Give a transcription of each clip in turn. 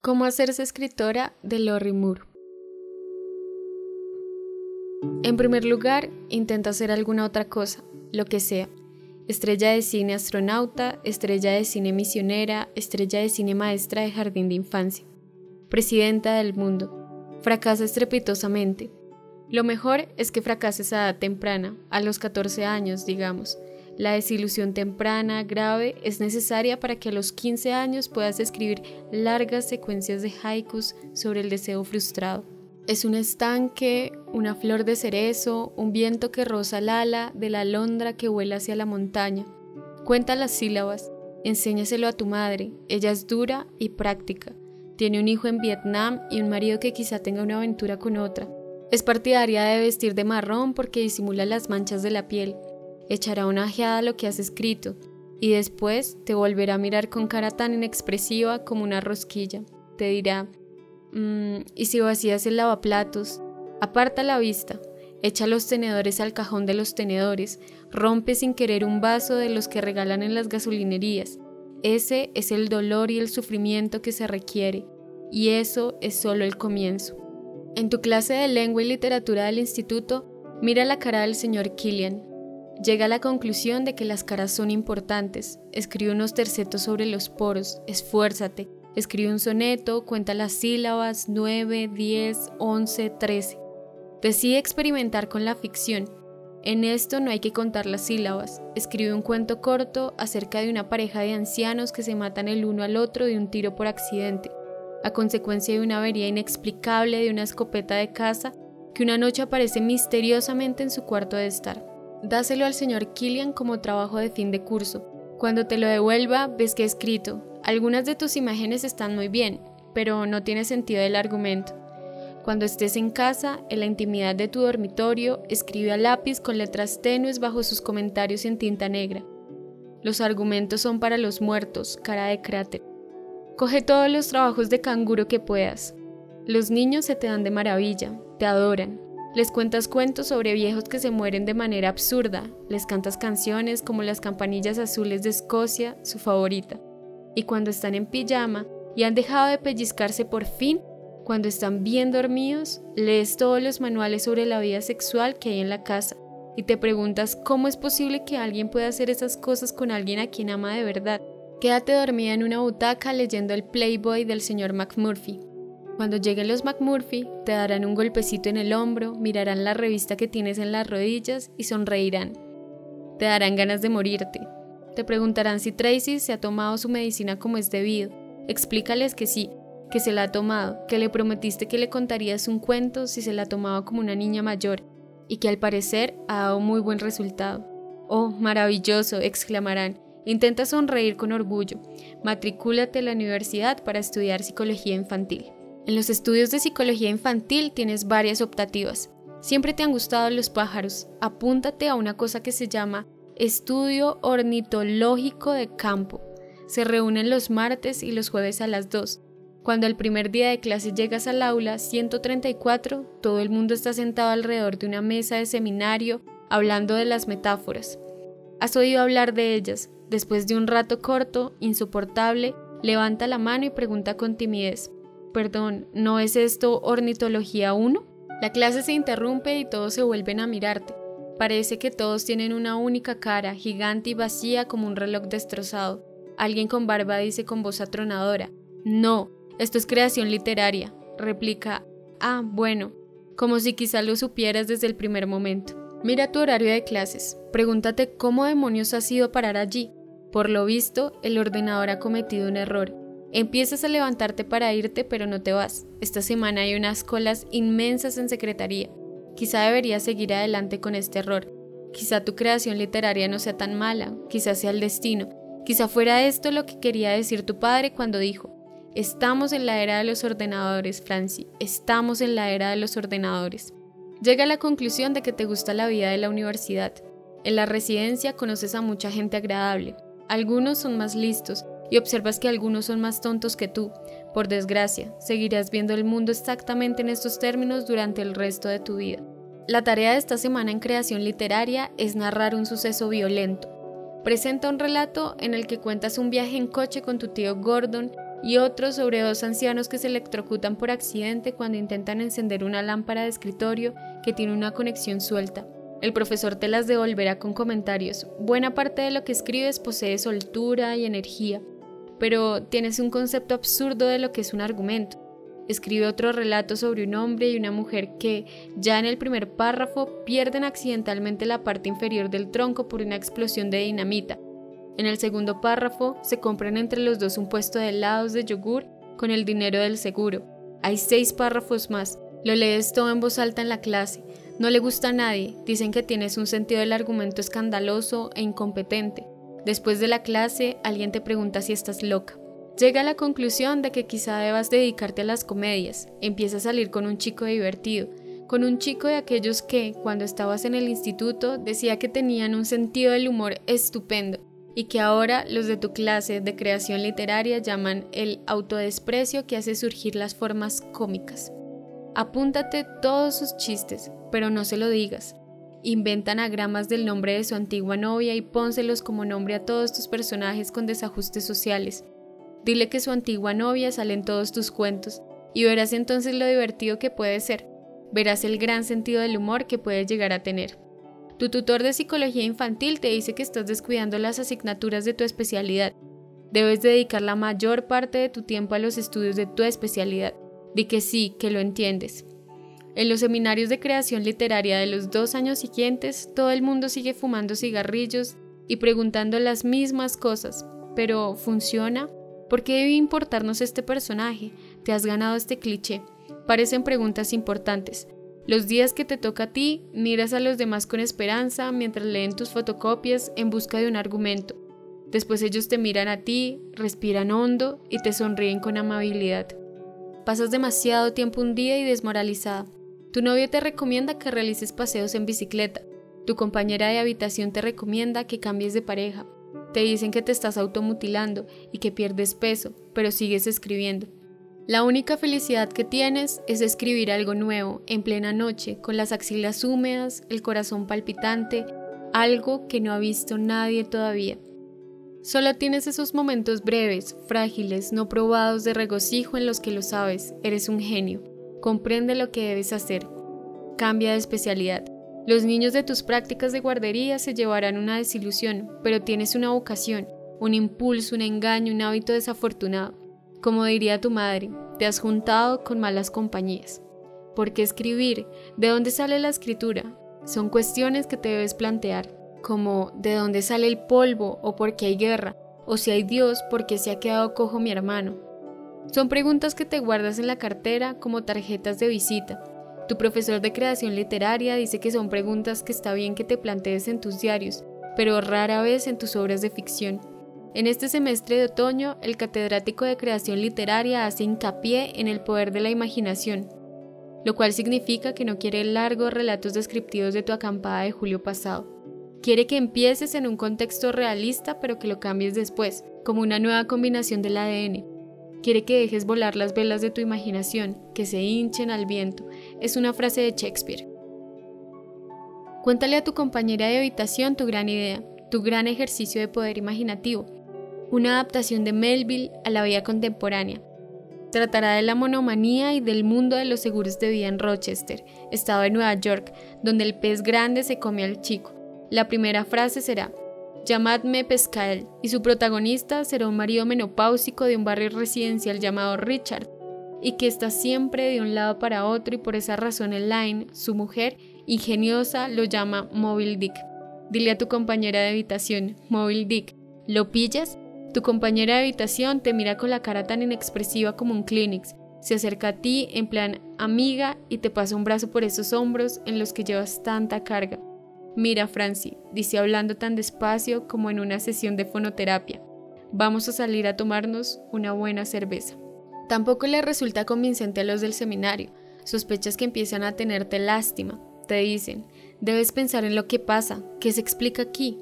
Cómo hacerse escritora de Lori Moore. En primer lugar, intenta hacer alguna otra cosa, lo que sea. Estrella de cine astronauta, estrella de cine misionera, estrella de cine maestra de jardín de infancia. Presidenta del mundo. Fracasa estrepitosamente. Lo mejor es que fracases a edad temprana, a los 14 años, digamos, la desilusión temprana, grave, es necesaria para que a los 15 años puedas escribir largas secuencias de haikus sobre el deseo frustrado. Es un estanque, una flor de cerezo, un viento que roza el ala de la alondra que vuela hacia la montaña. Cuenta las sílabas, enséñaselo a tu madre, ella es dura y práctica. Tiene un hijo en Vietnam y un marido que quizá tenga una aventura con otra. Es partidaria de vestir de marrón porque disimula las manchas de la piel echará una ojeada a lo que has escrito y después te volverá a mirar con cara tan inexpresiva como una rosquilla. Te dirá, mmm, ¿y si vacías el lavaplatos? Aparta la vista, echa los tenedores al cajón de los tenedores, rompe sin querer un vaso de los que regalan en las gasolinerías. Ese es el dolor y el sufrimiento que se requiere, y eso es solo el comienzo. En tu clase de lengua y literatura del instituto, mira la cara del señor Killian, Llega a la conclusión de que las caras son importantes. Escribe unos tercetos sobre los poros, esfuérzate. Escribe un soneto, cuenta las sílabas 9, 10, 11, 13. Decide experimentar con la ficción. En esto no hay que contar las sílabas. Escribe un cuento corto acerca de una pareja de ancianos que se matan el uno al otro de un tiro por accidente, a consecuencia de una avería inexplicable de una escopeta de caza que una noche aparece misteriosamente en su cuarto de estar. Dáselo al señor Killian como trabajo de fin de curso. Cuando te lo devuelva, ves que he escrito. Algunas de tus imágenes están muy bien, pero no tiene sentido el argumento. Cuando estés en casa, en la intimidad de tu dormitorio, escribe a lápiz con letras tenues bajo sus comentarios en tinta negra. Los argumentos son para los muertos, cara de cráter. Coge todos los trabajos de canguro que puedas. Los niños se te dan de maravilla, te adoran, les cuentas cuentos sobre viejos que se mueren de manera absurda, les cantas canciones como las campanillas azules de Escocia, su favorita. Y cuando están en pijama y han dejado de pellizcarse por fin, cuando están bien dormidos, lees todos los manuales sobre la vida sexual que hay en la casa y te preguntas cómo es posible que alguien pueda hacer esas cosas con alguien a quien ama de verdad. Quédate dormida en una butaca leyendo el Playboy del señor McMurphy cuando lleguen los McMurphy, te darán un golpecito en el hombro, mirarán la revista que tienes en las rodillas y sonreirán. Te darán ganas de morirte. Te preguntarán si Tracy se ha tomado su medicina como es debido. Explícales que sí, que se la ha tomado, que le prometiste que le contarías un cuento si se la tomaba como una niña mayor y que al parecer ha dado muy buen resultado. Oh, maravilloso, exclamarán. Intenta sonreír con orgullo. Matricúlate a la universidad para estudiar psicología infantil. En los estudios de psicología infantil tienes varias optativas. Siempre te han gustado los pájaros. Apúntate a una cosa que se llama Estudio Ornitológico de Campo. Se reúnen los martes y los jueves a las 2. Cuando el primer día de clase llegas al aula 134, todo el mundo está sentado alrededor de una mesa de seminario hablando de las metáforas. Has oído hablar de ellas. Después de un rato corto, insoportable, levanta la mano y pregunta con timidez. Perdón, ¿no es esto ornitología 1? La clase se interrumpe y todos se vuelven a mirarte. Parece que todos tienen una única cara, gigante y vacía como un reloj destrozado. Alguien con barba dice con voz atronadora, No, esto es creación literaria. Replica, Ah, bueno, como si quizá lo supieras desde el primer momento. Mira tu horario de clases, pregúntate cómo demonios has ido parar allí. Por lo visto, el ordenador ha cometido un error Empiezas a levantarte para irte, pero no te vas. Esta semana hay unas colas inmensas en secretaría. Quizá deberías seguir adelante con este error. Quizá tu creación literaria no sea tan mala, quizá sea el destino. Quizá fuera esto lo que quería decir tu padre cuando dijo, estamos en la era de los ordenadores, Franci, estamos en la era de los ordenadores. Llega a la conclusión de que te gusta la vida de la universidad. En la residencia conoces a mucha gente agradable. Algunos son más listos, y observas que algunos son más tontos que tú. Por desgracia, seguirás viendo el mundo exactamente en estos términos durante el resto de tu vida. La tarea de esta semana en creación literaria es narrar un suceso violento. Presenta un relato en el que cuentas un viaje en coche con tu tío Gordon y otro sobre dos ancianos que se electrocutan por accidente cuando intentan encender una lámpara de escritorio que tiene una conexión suelta. El profesor te las devolverá con comentarios. Buena parte de lo que escribes posee soltura y energía, pero tienes un concepto absurdo de lo que es un argumento. Escribe otro relato sobre un hombre y una mujer que, ya en el primer párrafo, pierden accidentalmente la parte inferior del tronco por una explosión de dinamita. En el segundo párrafo, se compran entre los dos un puesto de helados de yogur con el dinero del seguro. Hay seis párrafos más. Lo lees todo en voz alta en la clase. No le gusta a nadie, dicen que tienes un sentido del argumento escandaloso e incompetente. Después de la clase, alguien te pregunta si estás loca. Llega a la conclusión de que quizá debas dedicarte a las comedias. Empieza a salir con un chico divertido, con un chico de aquellos que, cuando estabas en el instituto, decía que tenían un sentido del humor estupendo y que ahora los de tu clase de creación literaria llaman el autodesprecio que hace surgir las formas cómicas. Apúntate todos sus chistes, pero no se lo digas. Inventa anagramas del nombre de su antigua novia y pónselos como nombre a todos tus personajes con desajustes sociales. Dile que su antigua novia sale en todos tus cuentos y verás entonces lo divertido que puede ser. Verás el gran sentido del humor que puede llegar a tener. Tu tutor de psicología infantil te dice que estás descuidando las asignaturas de tu especialidad. Debes dedicar la mayor parte de tu tiempo a los estudios de tu especialidad. Di que sí, que lo entiendes. En los seminarios de creación literaria de los dos años siguientes, todo el mundo sigue fumando cigarrillos y preguntando las mismas cosas. Pero, ¿funciona? ¿Por qué debe importarnos este personaje? ¿Te has ganado este cliché? Parecen preguntas importantes. Los días que te toca a ti, miras a los demás con esperanza mientras leen tus fotocopias en busca de un argumento. Después ellos te miran a ti, respiran hondo y te sonríen con amabilidad. Pasas demasiado tiempo un día y desmoralizada. Tu novio te recomienda que realices paseos en bicicleta. Tu compañera de habitación te recomienda que cambies de pareja. Te dicen que te estás automutilando y que pierdes peso, pero sigues escribiendo. La única felicidad que tienes es escribir algo nuevo, en plena noche, con las axilas húmedas, el corazón palpitante, algo que no ha visto nadie todavía. Solo tienes esos momentos breves, frágiles, no probados de regocijo en los que lo sabes, eres un genio, comprende lo que debes hacer, cambia de especialidad. Los niños de tus prácticas de guardería se llevarán una desilusión, pero tienes una vocación, un impulso, un engaño, un hábito desafortunado. Como diría tu madre, te has juntado con malas compañías. ¿Por qué escribir? ¿De dónde sale la escritura? Son cuestiones que te debes plantear, como ¿de dónde sale el polvo? o ¿por qué hay guerra? o si hay Dios, ¿por qué se ha quedado cojo mi hermano? Son preguntas que te guardas en la cartera como tarjetas de visita. Tu profesor de creación literaria dice que son preguntas que está bien que te plantees en tus diarios, pero rara vez en tus obras de ficción. En este semestre de otoño, el catedrático de creación literaria hace hincapié en el poder de la imaginación, lo cual significa que no quiere largos relatos descriptivos de tu acampada de julio pasado. Quiere que empieces en un contexto realista pero que lo cambies después, como una nueva combinación del ADN. Quiere que dejes volar las velas de tu imaginación, que se hinchen al viento. Es una frase de Shakespeare. Cuéntale a tu compañera de habitación tu gran idea, tu gran ejercicio de poder imaginativo una adaptación de Melville a la vida contemporánea. Tratará de la monomanía y del mundo de los seguros de vida en Rochester, estado de Nueva York, donde el pez grande se come al chico. La primera frase será, llamadme Pescael, y su protagonista será un marido menopáusico de un barrio residencial llamado Richard, y que está siempre de un lado para otro y por esa razón Elaine, su mujer, ingeniosa, lo llama Mobile Dick. Dile a tu compañera de habitación, Mobile Dick, ¿lo pillas? Tu compañera de habitación te mira con la cara tan inexpresiva como un Kleenex. Se acerca a ti en plan amiga y te pasa un brazo por esos hombros en los que llevas tanta carga. Mira, Francie, dice hablando tan despacio como en una sesión de fonoterapia. Vamos a salir a tomarnos una buena cerveza. Tampoco le resulta convincente a los del seminario. Sospechas que empiezan a tenerte lástima. Te dicen, debes pensar en lo que pasa, qué se explica aquí,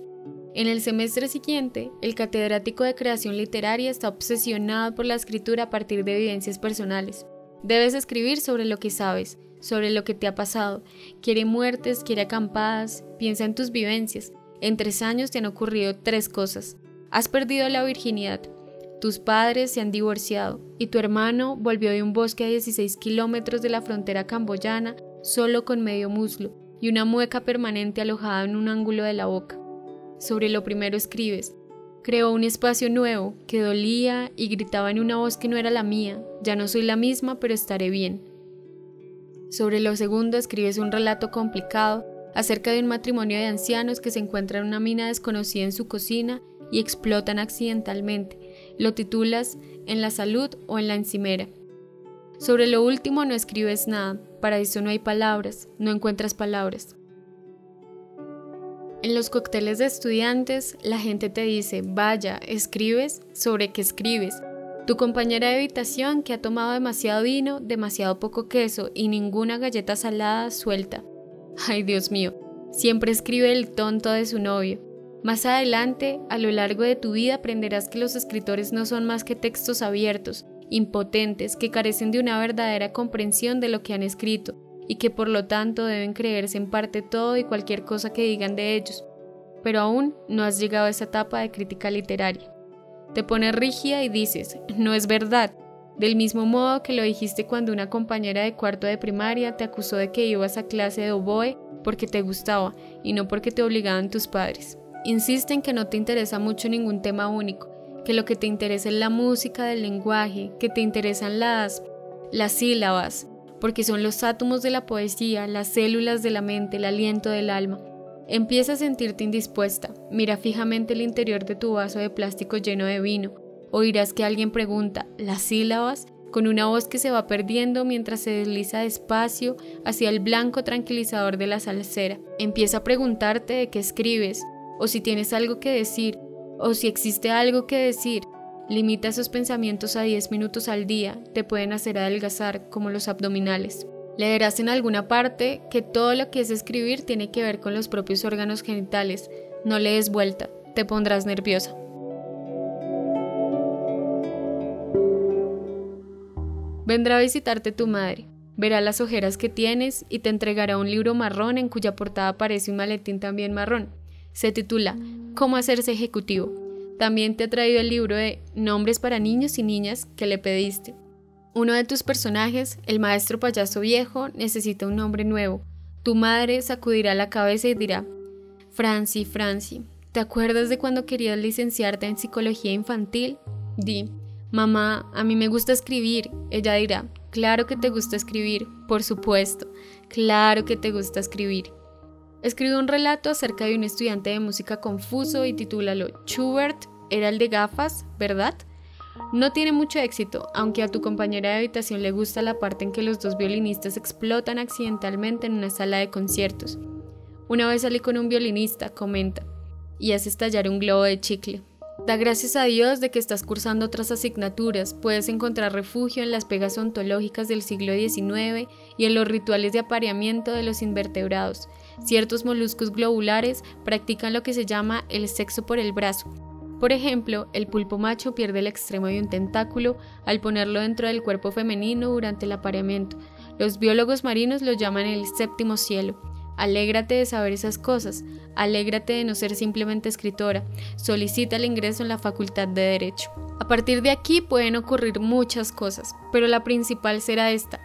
en el semestre siguiente, el catedrático de creación literaria está obsesionado por la escritura a partir de evidencias personales. Debes escribir sobre lo que sabes, sobre lo que te ha pasado. Quiere muertes, quiere acampadas, piensa en tus vivencias. En tres años te han ocurrido tres cosas. Has perdido la virginidad, tus padres se han divorciado y tu hermano volvió de un bosque a 16 kilómetros de la frontera camboyana solo con medio muslo y una mueca permanente alojada en un ángulo de la boca. Sobre lo primero escribes, creó un espacio nuevo que dolía y gritaba en una voz que no era la mía, ya no soy la misma, pero estaré bien. Sobre lo segundo escribes un relato complicado acerca de un matrimonio de ancianos que se encuentra en una mina desconocida en su cocina y explotan accidentalmente. Lo titulas En la salud o en la encimera. Sobre lo último no escribes nada, para eso no hay palabras, no encuentras palabras. En los cócteles de estudiantes, la gente te dice, vaya, escribes sobre qué escribes. Tu compañera de habitación que ha tomado demasiado vino, demasiado poco queso y ninguna galleta salada suelta. Ay, Dios mío, siempre escribe el tonto de su novio. Más adelante, a lo largo de tu vida aprenderás que los escritores no son más que textos abiertos, impotentes, que carecen de una verdadera comprensión de lo que han escrito, y que por lo tanto deben creerse en parte todo y cualquier cosa que digan de ellos. Pero aún no has llegado a esa etapa de crítica literaria. Te pones rígida y dices, no es verdad, del mismo modo que lo dijiste cuando una compañera de cuarto de primaria te acusó de que ibas a clase de oboe porque te gustaba y no porque te obligaban tus padres. Insiste en que no te interesa mucho ningún tema único, que lo que te interesa es la música del lenguaje, que te interesan las, las sílabas, porque son los átomos de la poesía, las células de la mente, el aliento del alma. Empieza a sentirte indispuesta, mira fijamente el interior de tu vaso de plástico lleno de vino. Oirás que alguien pregunta, ¿las sílabas? con una voz que se va perdiendo mientras se desliza despacio hacia el blanco tranquilizador de la salsera. Empieza a preguntarte de qué escribes, o si tienes algo que decir, o si existe algo que decir. Limita esos pensamientos a 10 minutos al día, te pueden hacer adelgazar como los abdominales. Leerás en alguna parte que todo lo que es escribir tiene que ver con los propios órganos genitales. No lees vuelta, te pondrás nerviosa. Vendrá a visitarte tu madre, verá las ojeras que tienes y te entregará un libro marrón en cuya portada aparece un maletín también marrón. Se titula Cómo hacerse ejecutivo. También te ha traído el libro de Nombres para niños y niñas que le pediste. Uno de tus personajes, el maestro payaso viejo, necesita un nombre nuevo. Tu madre sacudirá la cabeza y dirá, Franci, Franci, ¿te acuerdas de cuando querías licenciarte en psicología infantil? Di, mamá, a mí me gusta escribir. Ella dirá, claro que te gusta escribir, por supuesto, claro que te gusta escribir. Escribe un relato acerca de un estudiante de música confuso y titúlalo Schubert era el de gafas, ¿verdad? No tiene mucho éxito, aunque a tu compañera de habitación le gusta la parte en que los dos violinistas explotan accidentalmente en una sala de conciertos. Una vez salí con un violinista, comenta, y hace estallar un globo de chicle. Da gracias a Dios de que estás cursando otras asignaturas, puedes encontrar refugio en las pegas ontológicas del siglo XIX y en los rituales de apareamiento de los invertebrados. Ciertos moluscos globulares practican lo que se llama el sexo por el brazo. Por ejemplo, el pulpo macho pierde el extremo de un tentáculo al ponerlo dentro del cuerpo femenino durante el apareamiento. Los biólogos marinos lo llaman el séptimo cielo. Alégrate de saber esas cosas, alégrate de no ser simplemente escritora, solicita el ingreso en la Facultad de Derecho. A partir de aquí pueden ocurrir muchas cosas, pero la principal será esta.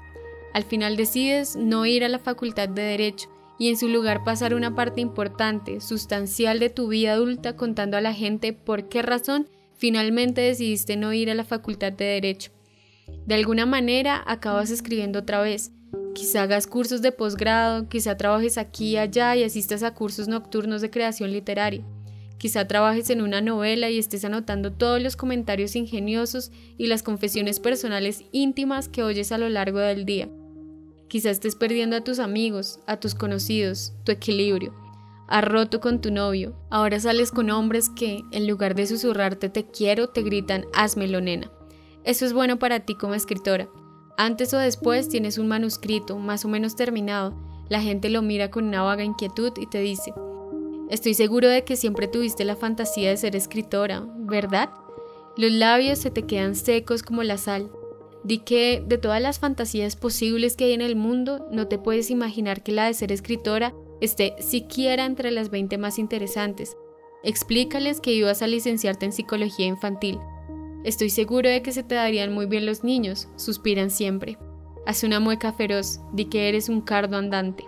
Al final decides no ir a la Facultad de Derecho y en su lugar pasar una parte importante, sustancial de tu vida adulta contando a la gente por qué razón finalmente decidiste no ir a la Facultad de Derecho. De alguna manera acabas escribiendo otra vez, Quizá hagas cursos de posgrado, quizá trabajes aquí y allá y asistas a cursos nocturnos de creación literaria. Quizá trabajes en una novela y estés anotando todos los comentarios ingeniosos y las confesiones personales íntimas que oyes a lo largo del día. Quizá estés perdiendo a tus amigos, a tus conocidos, tu equilibrio. Has roto con tu novio. Ahora sales con hombres que, en lugar de susurrarte te quiero, te gritan házmelo nena. Eso es bueno para ti como escritora. Antes o después tienes un manuscrito más o menos terminado, la gente lo mira con una vaga inquietud y te dice, estoy seguro de que siempre tuviste la fantasía de ser escritora, ¿verdad? Los labios se te quedan secos como la sal. Di que de todas las fantasías posibles que hay en el mundo, no te puedes imaginar que la de ser escritora esté siquiera entre las 20 más interesantes. Explícales que ibas a licenciarte en psicología infantil. Estoy seguro de que se te darían muy bien los niños, suspiran siempre. Haz una mueca feroz, di que eres un cardo andante.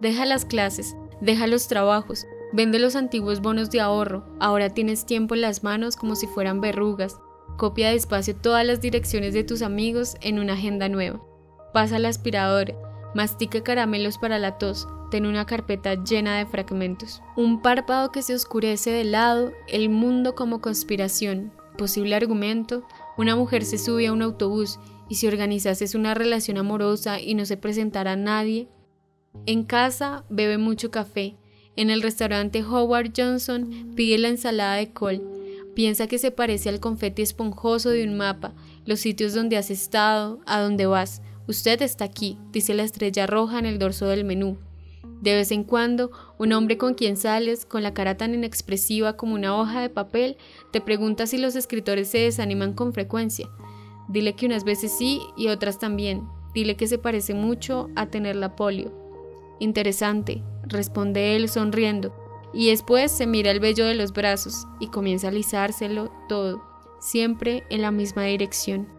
Deja las clases, deja los trabajos, vende los antiguos bonos de ahorro, ahora tienes tiempo en las manos como si fueran verrugas. Copia despacio todas las direcciones de tus amigos en una agenda nueva. Pasa al aspirador, mastica caramelos para la tos, ten una carpeta llena de fragmentos. Un párpado que se oscurece de lado, el mundo como conspiración, posible argumento, una mujer se sube a un autobús y si organizases una relación amorosa y no se presentara a nadie. En casa bebe mucho café. En el restaurante Howard Johnson pide la ensalada de col. Piensa que se parece al confeti esponjoso de un mapa, los sitios donde has estado, a dónde vas. Usted está aquí, dice la estrella roja en el dorso del menú. De vez en cuando, un hombre con quien sales, con la cara tan inexpresiva como una hoja de papel, te pregunta si los escritores se desaniman con frecuencia. Dile que unas veces sí y otras también. Dile que se parece mucho a tener la polio. Interesante, responde él sonriendo, y después se mira el vello de los brazos y comienza a alisárselo todo, siempre en la misma dirección.